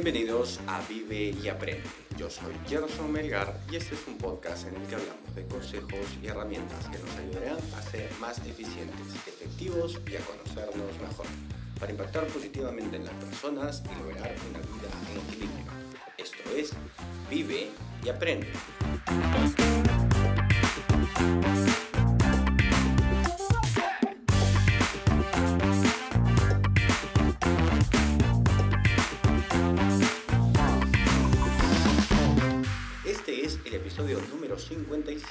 Bienvenidos a Vive y Aprende. Yo soy Gerson Melgar y este es un podcast en el que hablamos de consejos y herramientas que nos ayudarán a ser más eficientes, efectivos y a conocernos mejor, para impactar positivamente en las personas y lograr una vida en equilibrio. Esto es Vive y Aprende.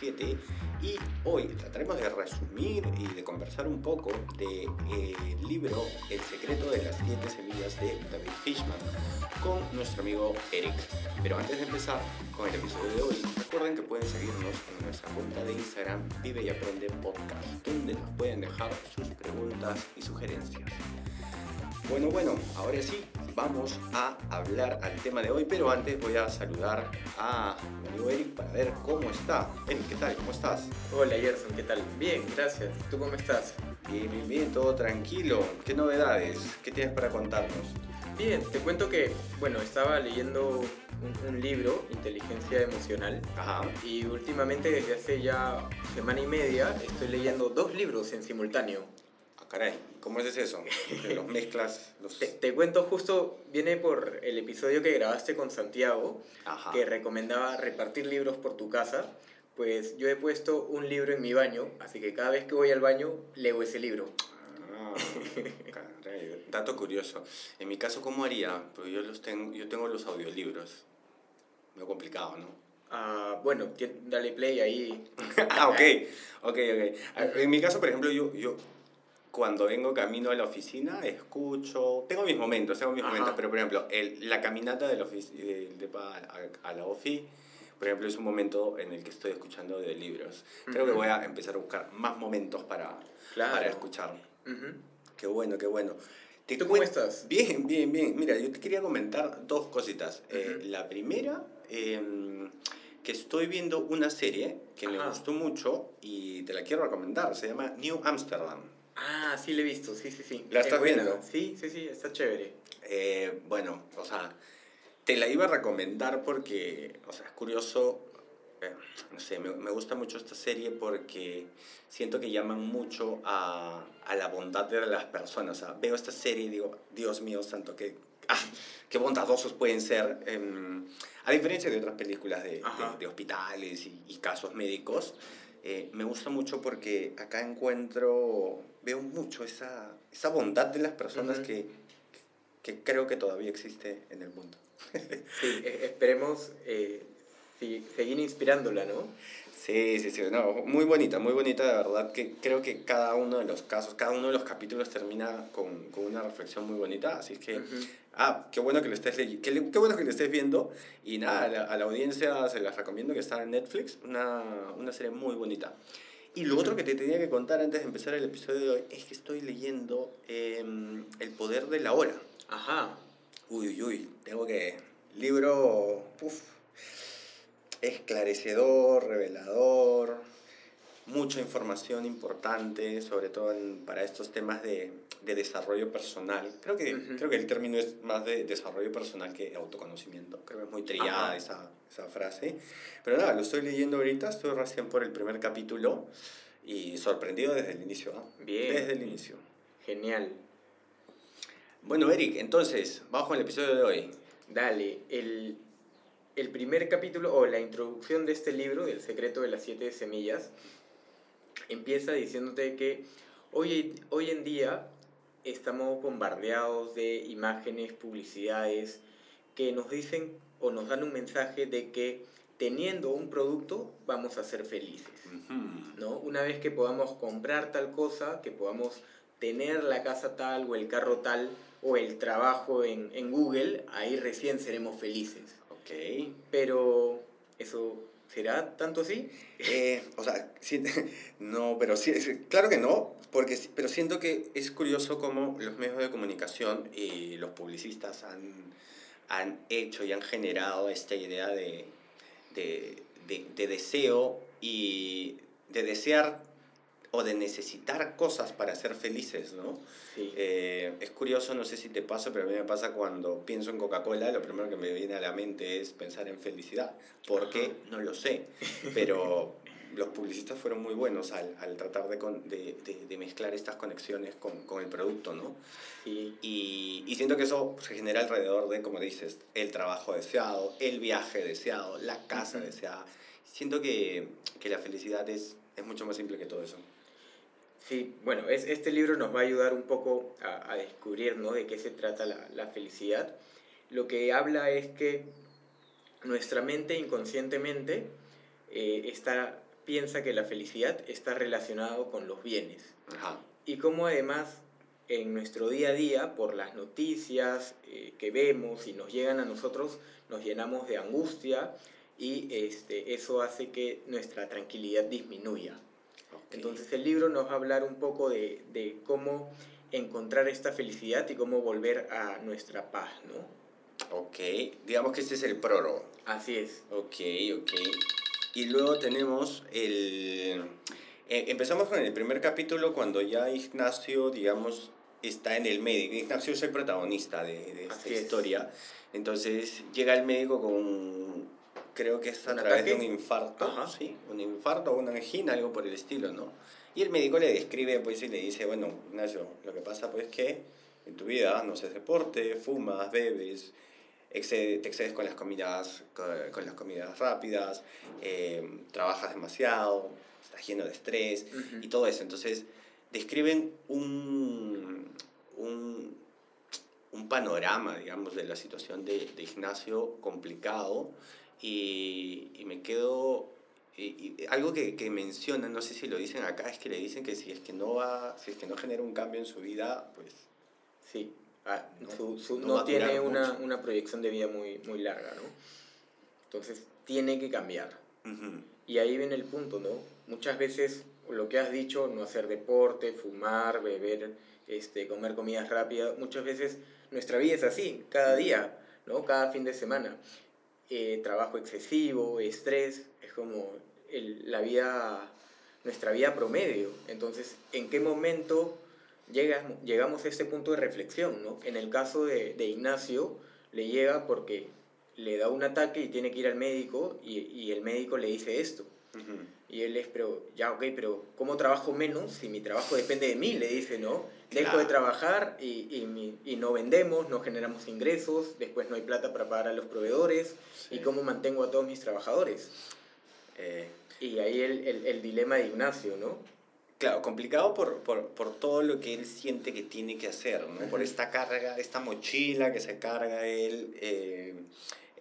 57 y hoy trataremos de resumir y de conversar un poco del libro El secreto de las siete semillas de David Fishman con nuestro amigo Eric. Pero antes de empezar con el episodio de hoy, recuerden que pueden seguirnos en nuestra cuenta de Instagram Vive y Aprende Podcast, donde nos pueden dejar sus preguntas y sugerencias. Bueno, bueno, ahora sí, vamos a hablar al tema de hoy, pero antes voy a saludar a mi amigo Eric para ver cómo está. Eric, ¿qué tal? ¿Cómo estás? Hola Gerson, ¿qué tal? Bien, gracias. ¿Tú cómo estás? Bien, bien, bien, todo tranquilo. ¿Qué novedades? ¿Qué tienes para contarnos? Bien, te cuento que, bueno, estaba leyendo un, un libro, Inteligencia Emocional, Ajá. y últimamente desde hace ya semana y media estoy leyendo dos libros en simultáneo. Ah, caray, ¿cómo es eso? Que los mezclas, los... Te, te cuento justo, viene por el episodio que grabaste con Santiago, Ajá. que recomendaba repartir libros por tu casa. Pues yo he puesto un libro en mi baño, así que cada vez que voy al baño leo ese libro. Ah, caray, dato curioso. En mi caso, ¿cómo haría? Porque yo, los tengo, yo tengo los audiolibros. Medio complicado, ¿no? Ah, bueno, dale play ahí. ah, ok, ok, ok. En mi caso, por ejemplo, yo, yo cuando vengo camino a la oficina, escucho, tengo mis momentos, tengo mis Ajá. momentos, pero por ejemplo, el, la caminata de la, ofici- de, a, a la ofi, por ejemplo, es un momento en el que estoy escuchando de libros. Creo que Ujú. voy a empezar a buscar más momentos para, Claro. para escuchar. Ujú. Qué bueno, qué bueno. Te ¿Tú cómo estás? Bien, bien, bien. Mira, yo te quería comentar dos cositas. Eh, Ujú. la primera, em, que estoy viendo una serie que me Ajá. gustó mucho y te la quiero recomendar. Se llama New Amsterdam. Ah, sí, le he visto, sí, sí, sí. ¿La Es estás buena. viendo? Sí, sí, sí, está chévere. Eh, bueno, o sea, te la iba a recomendar porque, o sea, es curioso, eh, no sé, me, me gusta mucho esta serie porque siento que llaman mucho a, a la bondad de las personas. O sea, veo esta serie y digo, Dios mío santo, qué, ah, qué bondadosos pueden ser. Em, a diferencia de otras películas de, de- de hospitales y, y casos médicos, eh, me gusta mucho porque acá encuentro, veo mucho esa, esa bondad de las personas Ujú. que, que creo que todavía existe en el mundo. Sí, e- esperemos eh, seguir inspirándola, ¿no? Sí, sí, sí, no, muy bonita, muy bonita, de verdad, que creo que cada uno de los casos, cada uno de los capítulos termina con, con una reflexión muy bonita, así que, Ujú. ah, qué bueno que lo estés leyendo, qué, qué bueno que lo estés viendo, y nada, a la, a la audiencia se las recomiendo que está en Netflix, una, una serie muy bonita. Y lo otro que te tenía que contar antes de empezar el episodio de hoy es que estoy leyendo em, El Poder de la Hora. Ajá. Uy, uy, uy, tengo que... Libro, uf, esclarecedor, revelador, mucha información importante, sobre todo en- para estos temas de, de desarrollo personal. Creo que, Ujú. creo que el término es más de desarrollo personal que autoconocimiento. Creo que es muy trillada Ajá. esa, esa frase. Pero nada, lo estoy leyendo ahorita, estoy recién por el primer capítulo y sorprendido desde el inicio. ¿ah? Bien. Desde el inicio. Genial. Bueno, Eric, entonces, con el episodio de hoy. Dale, el, el primer capítulo o la introducción de este libro, del secreto de las siete semillas, empieza diciéndote que hoy, hoy en día estamos bombardeados de imágenes, publicidades que nos dicen o nos dan un mensaje de que teniendo un producto vamos a ser felices. ¿no? Una vez que podamos comprar tal cosa, que podamos tener la casa tal o el carro tal o el trabajo en, en Google, ahí recién seremos felices. Ok. Pero eso será tanto así? Eh, o sea, sí- no, pero sí, claro que no, porque, pero siento que es curioso cómo los medios de comunicación y los publicistas han, han hecho y han generado esta idea de, de, de, de deseo y de desear o de necesitar cosas para ser felices, ¿no? Sí. Eh, es curioso, no sé si te pasa, pero a mí me pasa cuando pienso en Coca-Cola, lo primero que me viene a la mente es pensar en felicidad. ¿Por qué? No lo sé, pero los publicistas fueron muy buenos al, al tratar de, con- de, de- de mezclar estas conexiones con, con el producto, ¿no? Sí. Y, y siento que eso se genera alrededor de, como dices, el trabajo deseado, el viaje deseado, la casa Ujú. deseada. Siento que, que la felicidad es, es mucho más simple que todo eso. Sí, bueno, es, este libro nos va a ayudar un poco a, a descubrir ¿no? de qué se trata la, la felicidad. Lo que habla es que nuestra mente inconscientemente eh, está, piensa que la felicidad está relacionado con los bienes. Ajá. Y cómo además en nuestro día a día, por las noticias eh, que vemos y nos llegan a nosotros, nos llenamos de angustia y este, eso hace que nuestra tranquilidad disminuya. Entonces el libro nos va a hablar un poco de, de cómo encontrar esta felicidad y cómo volver a nuestra paz, ¿no? Ok, digamos que este es el prólogo. Así es. Ok, ok. Y luego tenemos el... eh, empezamos con el primer capítulo cuando ya Ignacio, digamos, está en el médico. Ignacio es el protagonista de, de esta Así es. historia. Entonces llega el médico con, creo que es a ¿Un través de un infarto, Ajá. ¿sí? Un infarto o una angina, algo por el estilo, ¿no? Y el médico le describe, pues, y le dice, bueno, Ignacio, lo que pasa, pues, que en tu vida no haces deporte, fumas, bebes, excede- te excedes con las comidas, con, con las comidas rápidas, eh, trabajas demasiado, estás lleno de estrés Ujú. y todo eso. Entonces, describen un, un, un panorama, digamos, de la situación de, de Ignacio complicado y, y me quedo... y- y algo que, que mencionan, no sé si lo dicen acá, es que le dicen que si es que no va, si es que no genera un cambio en su vida, pues Sí. Ah, No- su- su- no no tiene una, una proyección de vida muy, muy larga, ¿no? Entonces tiene que cambiar. ujú, Y ahí viene el punto, ¿no? Muchas veces lo que has dicho, no hacer deporte, fumar, beber, este, comer comidas rápidas, muchas veces nuestra vida es así, cada día, ¿no? Cada fin de semana. Eh, trabajo excesivo, estrés, es como el- la vida, nuestra vida promedio. Entonces, ¿en qué momento llegas, llegamos a este punto de reflexión, ¿no? En el caso de, de Ignacio, le llega porque le da un ataque y tiene que ir al médico y, y el médico le dice esto. Y él es, pero, ya, ok, pero ¿cómo trabajo menos si mi trabajo depende de mí? Le dice, ¿no? Dejo Claro. de trabajar y, y, y no vendemos, no generamos ingresos, después no hay plata para pagar a los proveedores. ¿Y Sí. cómo mantengo a todos mis trabajadores? Eh, Y ahí el, el, el dilema de Ignacio, ¿no? Claro, complicado por, por, por todo lo que él siente que tiene que hacer, ¿no? Por esta carga, esta mochila que se carga él eh,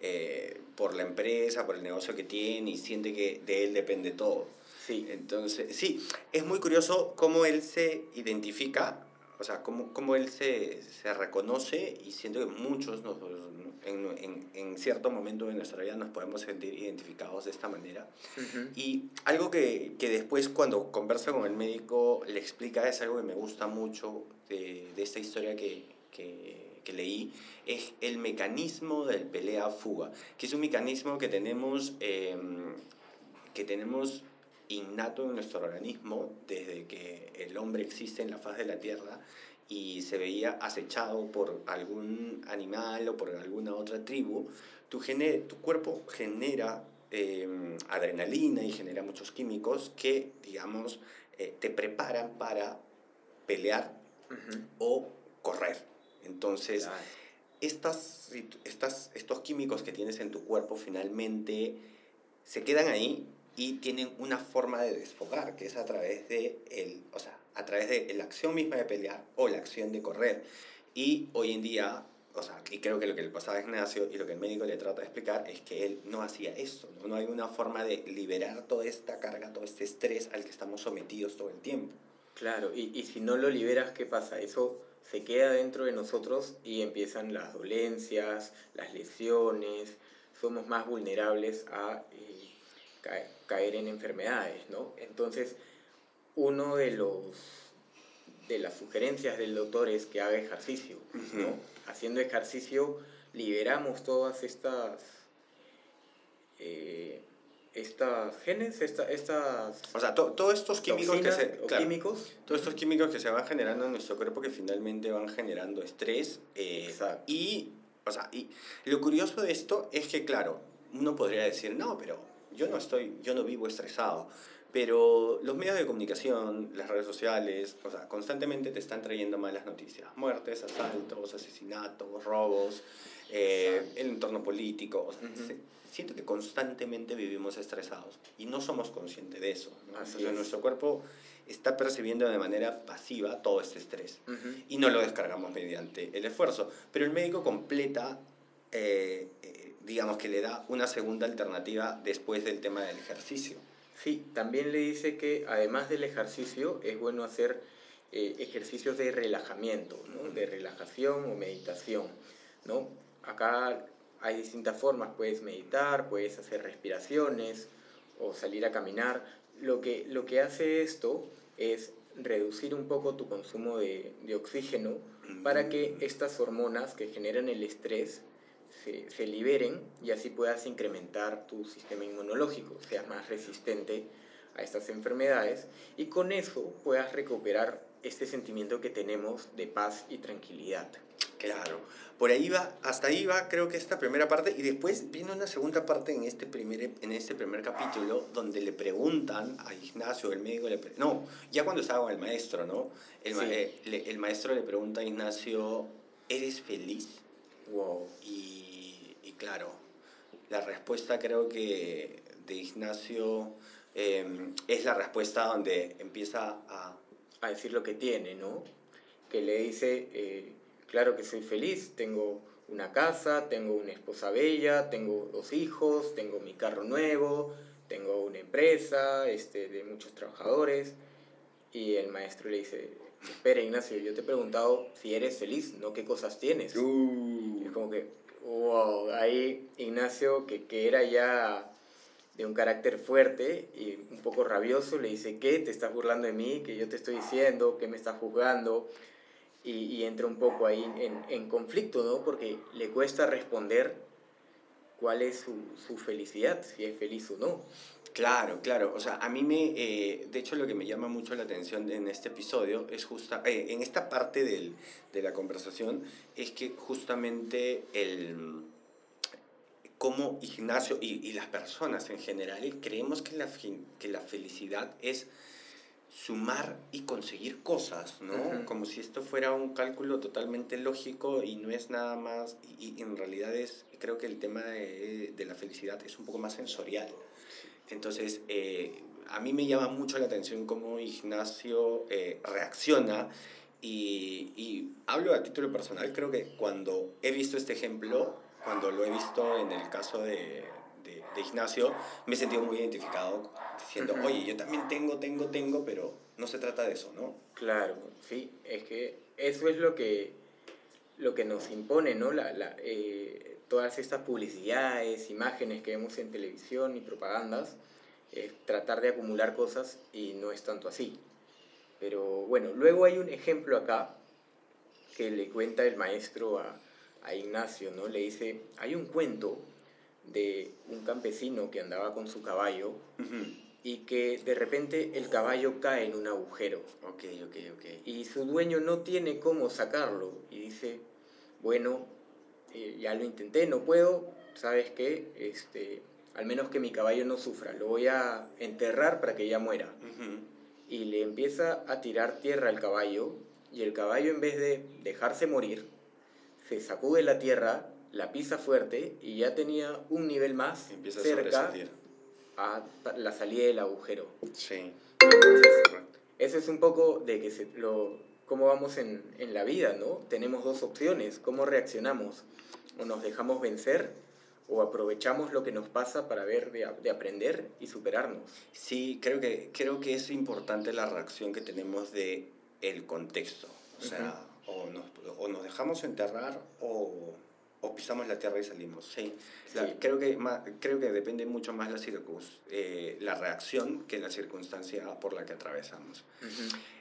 eh, por la empresa, por el negocio que tiene y siente que de él depende todo. Sí, Entonces, sí, es muy curioso cómo él se identifica, o sea, cómo, cómo él se, se reconoce y siento que muchos nos- en, en, en cierto momento de nuestra vida nos podemos sentir identificados de esta manera. Ujú. Y algo que, que después cuando conversa con el médico le explica, es algo que me gusta mucho de, de esta historia que, que, que leí, es el mecanismo del pelea-fuga, que es un mecanismo que tenemos, eh, que tenemos innato en nuestro organismo desde que el hombre existe en la faz de la Tierra y se veía acechado por algún animal o por alguna otra tribu, tu, gene- tu cuerpo genera eh, adrenalina y genera muchos químicos que, digamos, eh, te preparan para pelear o correr. Entonces, Claro. estas, estas, estos químicos que tienes en tu cuerpo finalmente se quedan ahí y tienen una forma de desfogar, que es a través de, el, o sea, a través de la acción misma de pelear o la acción de correr. Y hoy en día, o sea, y creo que lo que le pasaba a Ignacio y lo que el médico le trata de explicar es que él no hacía eso, ¿no? no hay una forma de liberar toda esta carga, todo este estrés al que estamos sometidos todo el tiempo. Claro, y, y si no lo liberas, ¿qué pasa? Eso se queda dentro de nosotros y empiezan las dolencias, las lesiones, somos más vulnerables a eh, ca- caer en enfermedades, ¿no? Entonces, uno de los de las sugerencias del doctor es que haga ejercicio, ¿no? Haciendo ejercicio liberamos todas estas eh, estas genes, esta, estas... O sea, todos estos químicos que se... químicos. Todos estos químicos que se van generando en nuestro cuerpo que finalmente van generando estrés. Eh, y, o sea, y lo curioso de esto es que, claro, uno podría decir, no, pero yo no estoy, yo no vivo estresado. Pero los medios de comunicación, las redes sociales, o sea, constantemente te están trayendo malas noticias. Muertes, asaltos, asesinatos, robos, eh, el entorno político. O sea, siento que constantemente vivimos estresados y no somos conscientes de eso. ¿no? nuestro cuerpo está percibiendo de manera pasiva todo este estrés y no lo descargamos mediante el esfuerzo. Pero el médico completa, eh, eh, digamos que le da una segunda alternativa después del tema del ejercicio. Sí, también le dice que además del ejercicio es bueno hacer eh, ejercicios de relajamiento, ¿no? de relajación o meditación. ¿no? Acá hay distintas formas, puedes meditar, puedes hacer respiraciones o salir a caminar. Lo que, lo que hace esto es reducir un poco tu consumo de, de oxígeno para que estas hormonas que generan el estrés se, se, liberen y así puedas incrementar tu sistema inmunológico, seas más resistente a estas enfermedades y con eso puedas recuperar este sentimiento que tenemos de paz y tranquilidad. Claro, por ahí va, hasta ahí va creo que esta primera parte y después viene una segunda parte en este primer, en este primer capítulo donde le preguntan a Ignacio, el médico, le no, ya cuando estaba el maestro, ¿no? El, eh, el maestro le pregunta a Ignacio, ¿eres feliz? Wow. Y claro, la respuesta creo que de Ignacio em, es la respuesta donde empieza a... A decir lo que tiene, ¿no? Que le dice... Eh, Claro que soy feliz, tengo una casa, tengo una esposa bella, tengo dos hijos, tengo mi carro nuevo, tengo una empresa este, de muchos trabajadores. Y el maestro le dice, espera Ignacio, yo te he preguntado si eres feliz, no qué cosas tienes. Uh. Es como que, wow, ahí Ignacio, que, que era ya de un carácter fuerte y un poco rabioso, le dice, ¿qué? ¿Te estás burlando de mí? ¿Qué yo te estoy diciendo? ¿Qué me estás juzgando? y, entra un poco ahí en, en, conflicto, ¿no? Porque le cuesta responder cuál es su, su, felicidad, si es feliz o no. Claro, claro. O sea, a mí me, eh, de hecho lo que me llama mucho la atención en este episodio es justa, eh, en esta parte del, de la conversación, es que justamente el cómo Ignacio y, y las personas en general creemos que la, que la felicidad es sumar y conseguir cosas, ¿no? Como si esto fuera un cálculo totalmente lógico y no es nada más, y, en realidad es, creo que el tema de, de, la felicidad es un poco más sensorial. Entonces, eh, a mí me llama mucho la atención cómo Ignacio eh, reacciona y, y, hablo a título personal, creo que cuando he visto este ejemplo, cuando lo he visto en el caso de, de, de Ignacio, me he sentido muy identificado diciendo, oye, yo también tengo, tengo, tengo, pero no se trata de eso, ¿no? Claro, sí, es que eso es lo que, lo que nos impone, ¿no? La, la, eh, todas estas publicidades, imágenes que vemos en televisión y propagandas, es tratar de acumular cosas y no es tanto así. Pero bueno, luego hay un ejemplo acá que le cuenta el maestro a, a Ignacio, ¿no? Le dice, hay un cuento de un campesino que andaba con su caballo y que de repente el caballo cae en un agujero. Ok, ok, ok. Y su dueño no tiene cómo sacarlo y dice, bueno, eh, ya lo intenté, no puedo, ¿sabes qué? Este, al menos que mi caballo no sufra, lo voy a enterrar para que ya muera. Y le empieza a tirar tierra al caballo y el caballo en vez de dejarse morir, se sacude la tierra la pisa fuerte y ya tenía un nivel más cerca a, la salida del agujero. Sí. eso es un poco de que se, lo, cómo vamos en, en la vida, ¿no? Tenemos dos opciones, cómo reaccionamos. O nos dejamos vencer o aprovechamos lo que nos pasa para ver de, de, aprender y superarnos. Sí, creo que, creo que es importante la reacción que tenemos de el contexto. O sea, o, nos, o nos dejamos enterrar o o pisamos la tierra y salimos. Sí, creo, que creo que depende mucho más la, eh, la reacción que la circunstancia por la que atravesamos.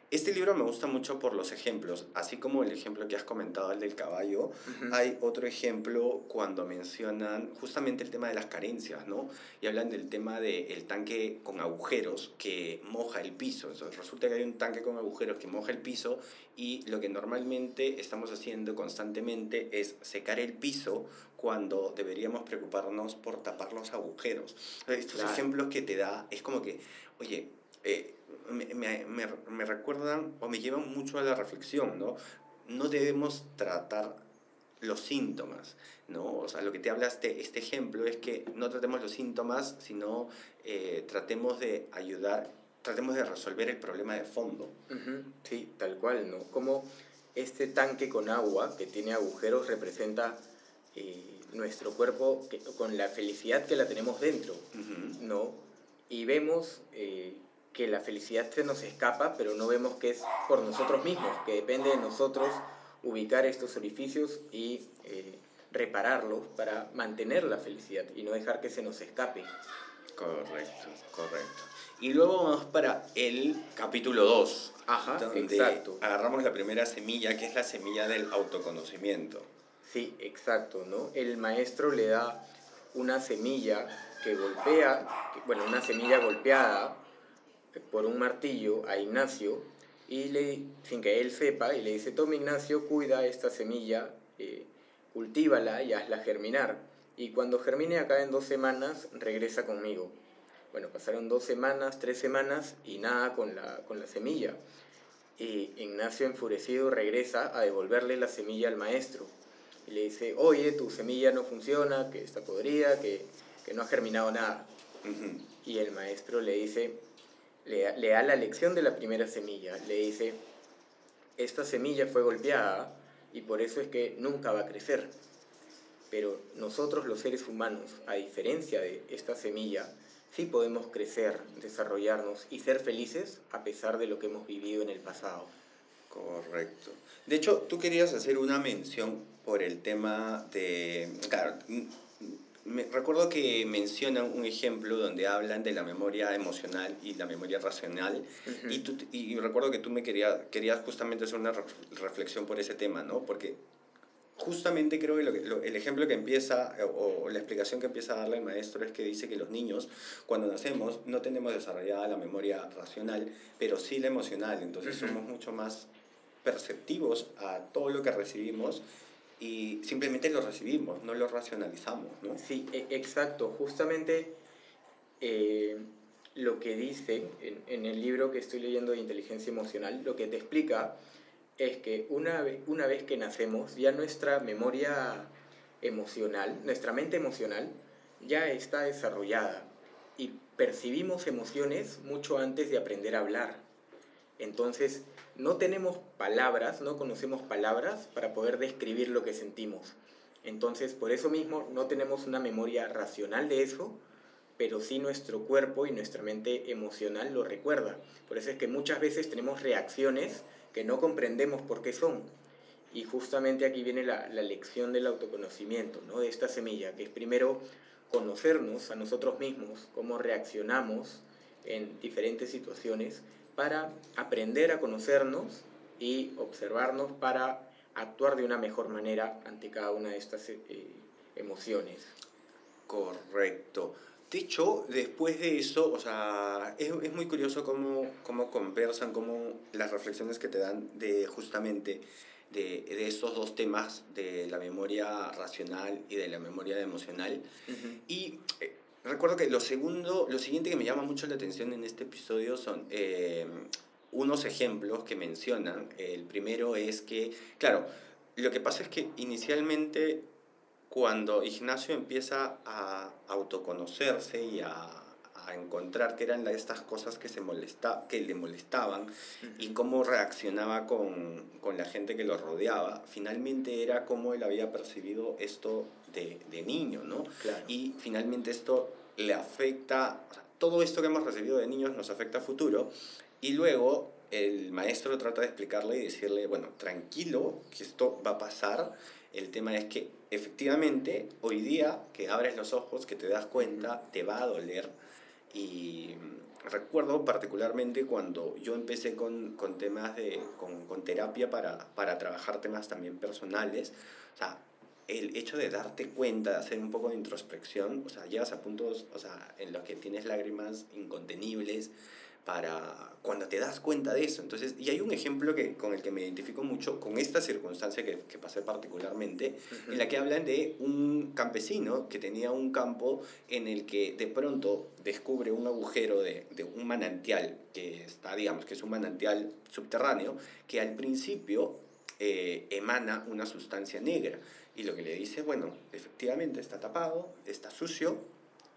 Este libro me gusta mucho por los ejemplos, así como el ejemplo que has comentado, el del caballo, hay otro ejemplo cuando mencionan justamente el tema de las carencias, ¿no? Y hablan del tema del tanque con agujeros que moja el piso. Entonces, resulta que hay un tanque con agujeros que moja el piso y lo que normalmente estamos haciendo constantemente es secar el piso cuando deberíamos preocuparnos por tapar los agujeros. Estos ejemplos que te da es como que, oye, eh, me, me, me, recuerdan o me llevan mucho a la reflexión, ¿no? No debemos tratar los síntomas, ¿no? O sea, lo que te habla este, este ejemplo es que no tratemos los síntomas, sino eh, tratemos de ayudar, tratemos de resolver el problema de fondo. Sí, tal cual, ¿no? Como este tanque con agua que tiene agujeros representa eh, nuestro cuerpo que, con la felicidad que la tenemos dentro, ¿no? Y vemos... Eh, que la felicidad se nos escapa, pero no vemos que es por nosotros mismos, que depende de nosotros ubicar estos orificios y eh, repararlos para mantener la felicidad y no dejar que se nos escape. Correcto, correcto. Y luego vamos para el capítulo 2, Ajá, donde exacto. agarramos la primera semilla, que es la semilla del autoconocimiento. Sí, exacto, ¿no? El maestro le da una semilla que golpea, bueno, una semilla golpeada por un martillo a Ignacio y le, sin que él sepa, y le dice, toma Ignacio, cuida esta semilla, eh, cultívala y hazla germinar. Y cuando germine acá en dos semanas, regresa conmigo. Bueno, pasaron dos semanas, tres semanas y nada con la, con la semilla. Y Ignacio enfurecido regresa a devolverle la semilla al maestro. Y le dice, oye, tu semilla no funciona, que está podrida, que, que no ha germinado nada. Y el maestro le dice, le, da la lección de la primera semilla, le dice, esta semilla fue golpeada y por eso es que nunca va a crecer. Pero nosotros los seres humanos, a diferencia de esta semilla, sí podemos crecer, desarrollarnos y ser felices a pesar de lo que hemos vivido en el pasado. Correcto. De hecho, tú querías hacer una mención por el tema de, claro, me, recuerdo que mencionan un ejemplo donde hablan de la memoria emocional y la memoria racional y, tú, y recuerdo que tú me querías, querías justamente hacer una reflexión por ese tema, ¿no? Porque justamente creo que el ejemplo que empieza o, la explicación que empieza a darle el maestro es que dice que los niños cuando nacemos no tenemos desarrollada la memoria racional, pero sí la emocional, entonces somos mucho más perceptivos a todo lo que recibimos y simplemente lo recibimos, no lo racionalizamos. Sí, e, exacto. Justamente eh, lo que dice en, el libro que estoy leyendo de inteligencia emocional, lo que te explica es que una una vez que nacemos, ya nuestra memoria emocional, nuestra mente emocional, ya está desarrollada y percibimos emociones mucho antes de aprender a hablar. Entonces, no tenemos palabras, no conocemos palabras para poder describir lo que sentimos. Entonces, por eso mismo no tenemos una memoria racional de eso, pero sí nuestro cuerpo y nuestra mente emocional lo recuerda. Por eso es que muchas veces tenemos reacciones que no comprendemos por qué son. Y justamente aquí viene la, la lección del autoconocimiento, ¿no? de esta semilla, que es primero conocernos a nosotros mismos, cómo reaccionamos en diferentes situaciones para aprender a conocernos y observarnos para actuar de una mejor manera ante cada una de estas eh, emociones. Correcto. De hecho, después de eso, o sea, es, es muy curioso cómo, cómo, conversan, cómo las reflexiones que te dan de justamente de, de estos dos temas, de la memoria racional y de la memoria emocional. Y eh, Recuerdo que lo segundo, lo siguiente que me llama mucho la atención en este episodio son eh, unos ejemplos que mencionan. El primero es que, claro, lo que pasa es que inicialmente cuando Ignacio empieza a autoconocerse y a, a encontrar qué eran estas cosas que, se molesta, que le molestaban y cómo reaccionaba con, con, la gente que lo rodeaba, finalmente era cómo él había percibido esto de, de niño, ¿no? Y finalmente esto le afecta, todo esto que hemos recibido de niños nos afecta a futuro y luego el maestro trata de explicarle y decirle, bueno, tranquilo, que esto va a pasar. El tema es que efectivamente hoy día que abres los ojos, que te das cuenta, te va a doler. Y recuerdo particularmente cuando yo empecé con, con temas de, con, con, terapia para, para trabajar temas también personales. O sea, el hecho de darte cuenta, de hacer un poco de introspección, o sea, llegas a puntos o sea, en los que tienes lágrimas incontenibles, para cuando te das cuenta de eso. Entonces, y hay un ejemplo que, con el que me identifico mucho, con esta circunstancia que, que pasé particularmente, en la que hablan de un campesino que tenía un campo en el que de pronto descubre un agujero de, de un manantial, que está, digamos, que es un manantial subterráneo, que al principio eh, emana una sustancia negra. Y lo que le dice, bueno, efectivamente está tapado, está sucio,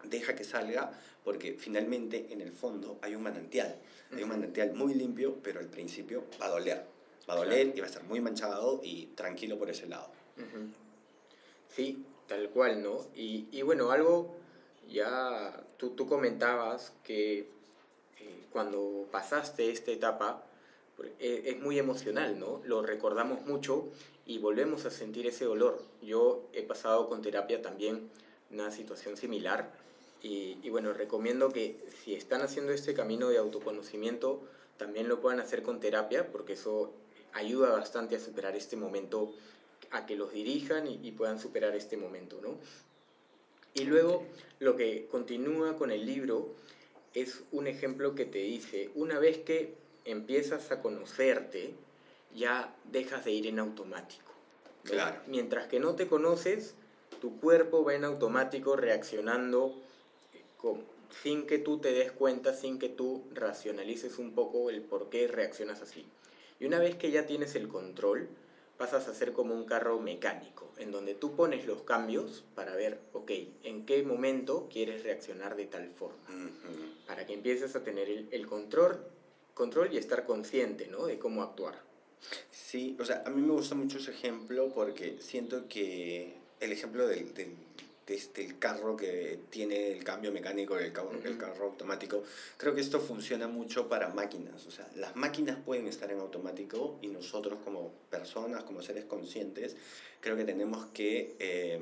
deja que salga porque finalmente en el fondo hay un manantial. Hay un manantial muy limpio, pero al principio va a doler. Va a doler y va a estar muy manchado y tranquilo por ese lado. Sí, tal cual, ¿no? Y, y bueno, algo ya tú, tú comentabas que eh, cuando pasaste esta etapa es, es muy emocional, ¿no? Lo recordamos mucho y volvemos a sentir ese dolor. Yo he pasado con terapia también una situación similar y, y, bueno, recomiendo que si están haciendo este camino de autoconocimiento, también lo puedan hacer con terapia, porque eso ayuda bastante a superar este momento, a que los dirijan y, y puedan superar este momento, ¿no? Y luego lo que continúa con el libro es un ejemplo que te dice, una vez que empiezas a conocerte, ya dejas de ir en automático. ¿no? Claro. Mientras que no te conoces, tu cuerpo va en automático reaccionando con, sin que tú te des cuenta, sin que tú racionalices un poco el por qué reaccionas así. Y una vez que ya tienes el control, pasas a ser como un carro mecánico, en donde tú pones los cambios para ver, ok, en qué momento quieres reaccionar de tal forma, uh -huh. para que empieces a tener el, el, control, control y estar consciente ¿no? de cómo actuar. Sí, o sea, a mí me gusta mucho ese ejemplo porque siento que el ejemplo del, del este, el carro que tiene el cambio mecánico, el carro, uh -huh. el carro automático. Creo que esto funciona mucho para máquinas. O sea, las máquinas pueden estar en automático y nosotros como personas, como seres conscientes, creo que tenemos que eh,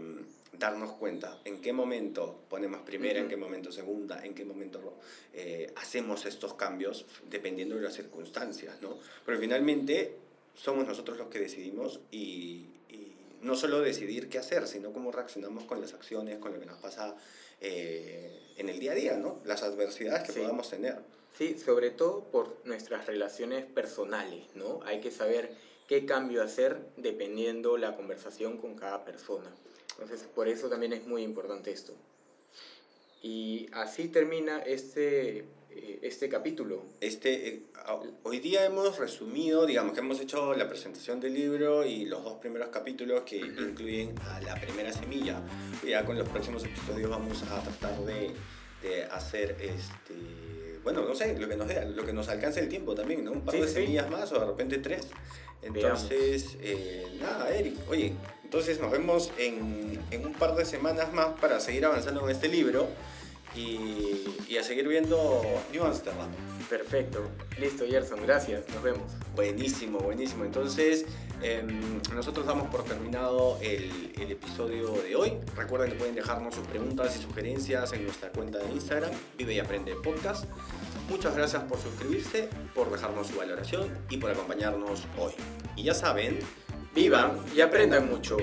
darnos cuenta en qué momento ponemos primera, uh -huh. en qué momento segunda, en qué momento eh, hacemos estos cambios, dependiendo de las circunstancias, ¿no? Pero finalmente somos nosotros los que decidimos y, no solo decidir qué hacer, sino cómo reaccionamos con las acciones, con lo que nos pasa eh, en el día a día, ¿no? Las adversidades que sí. podamos tener. Sí, sobre todo por nuestras relaciones personales, ¿no? Hay que saber qué cambio hacer dependiendo la conversación con cada persona. Entonces, por eso también es muy importante esto. Y así termina este este capítulo? Este, eh, hoy día hemos resumido, digamos que hemos hecho la presentación del libro y los dos primeros capítulos que incluyen a la primera semilla. Ya con los próximos episodios vamos a tratar de, de hacer este bueno, no sé, lo que nos lo que nos alcance el tiempo también, ¿no? Un par sí, de sí. semillas más o de repente tres. Entonces, eh, nada, Eric, oye, entonces nos vemos en, en un par de semanas más para seguir avanzando con este libro y, y, a seguir viendo New Amsterdam. Perfecto, listo Gerson, gracias, nos vemos. Buenísimo, buenísimo. Entonces, eh, nosotros damos por terminado el, el, episodio de hoy. Recuerden que pueden dejarnos sus preguntas y sugerencias en nuestra cuenta de Instagram, Vive y Aprende Podcast. Muchas gracias por suscribirse, por dejarnos su valoración y por acompañarnos hoy. Y ya saben, vivan y aprendan mucho.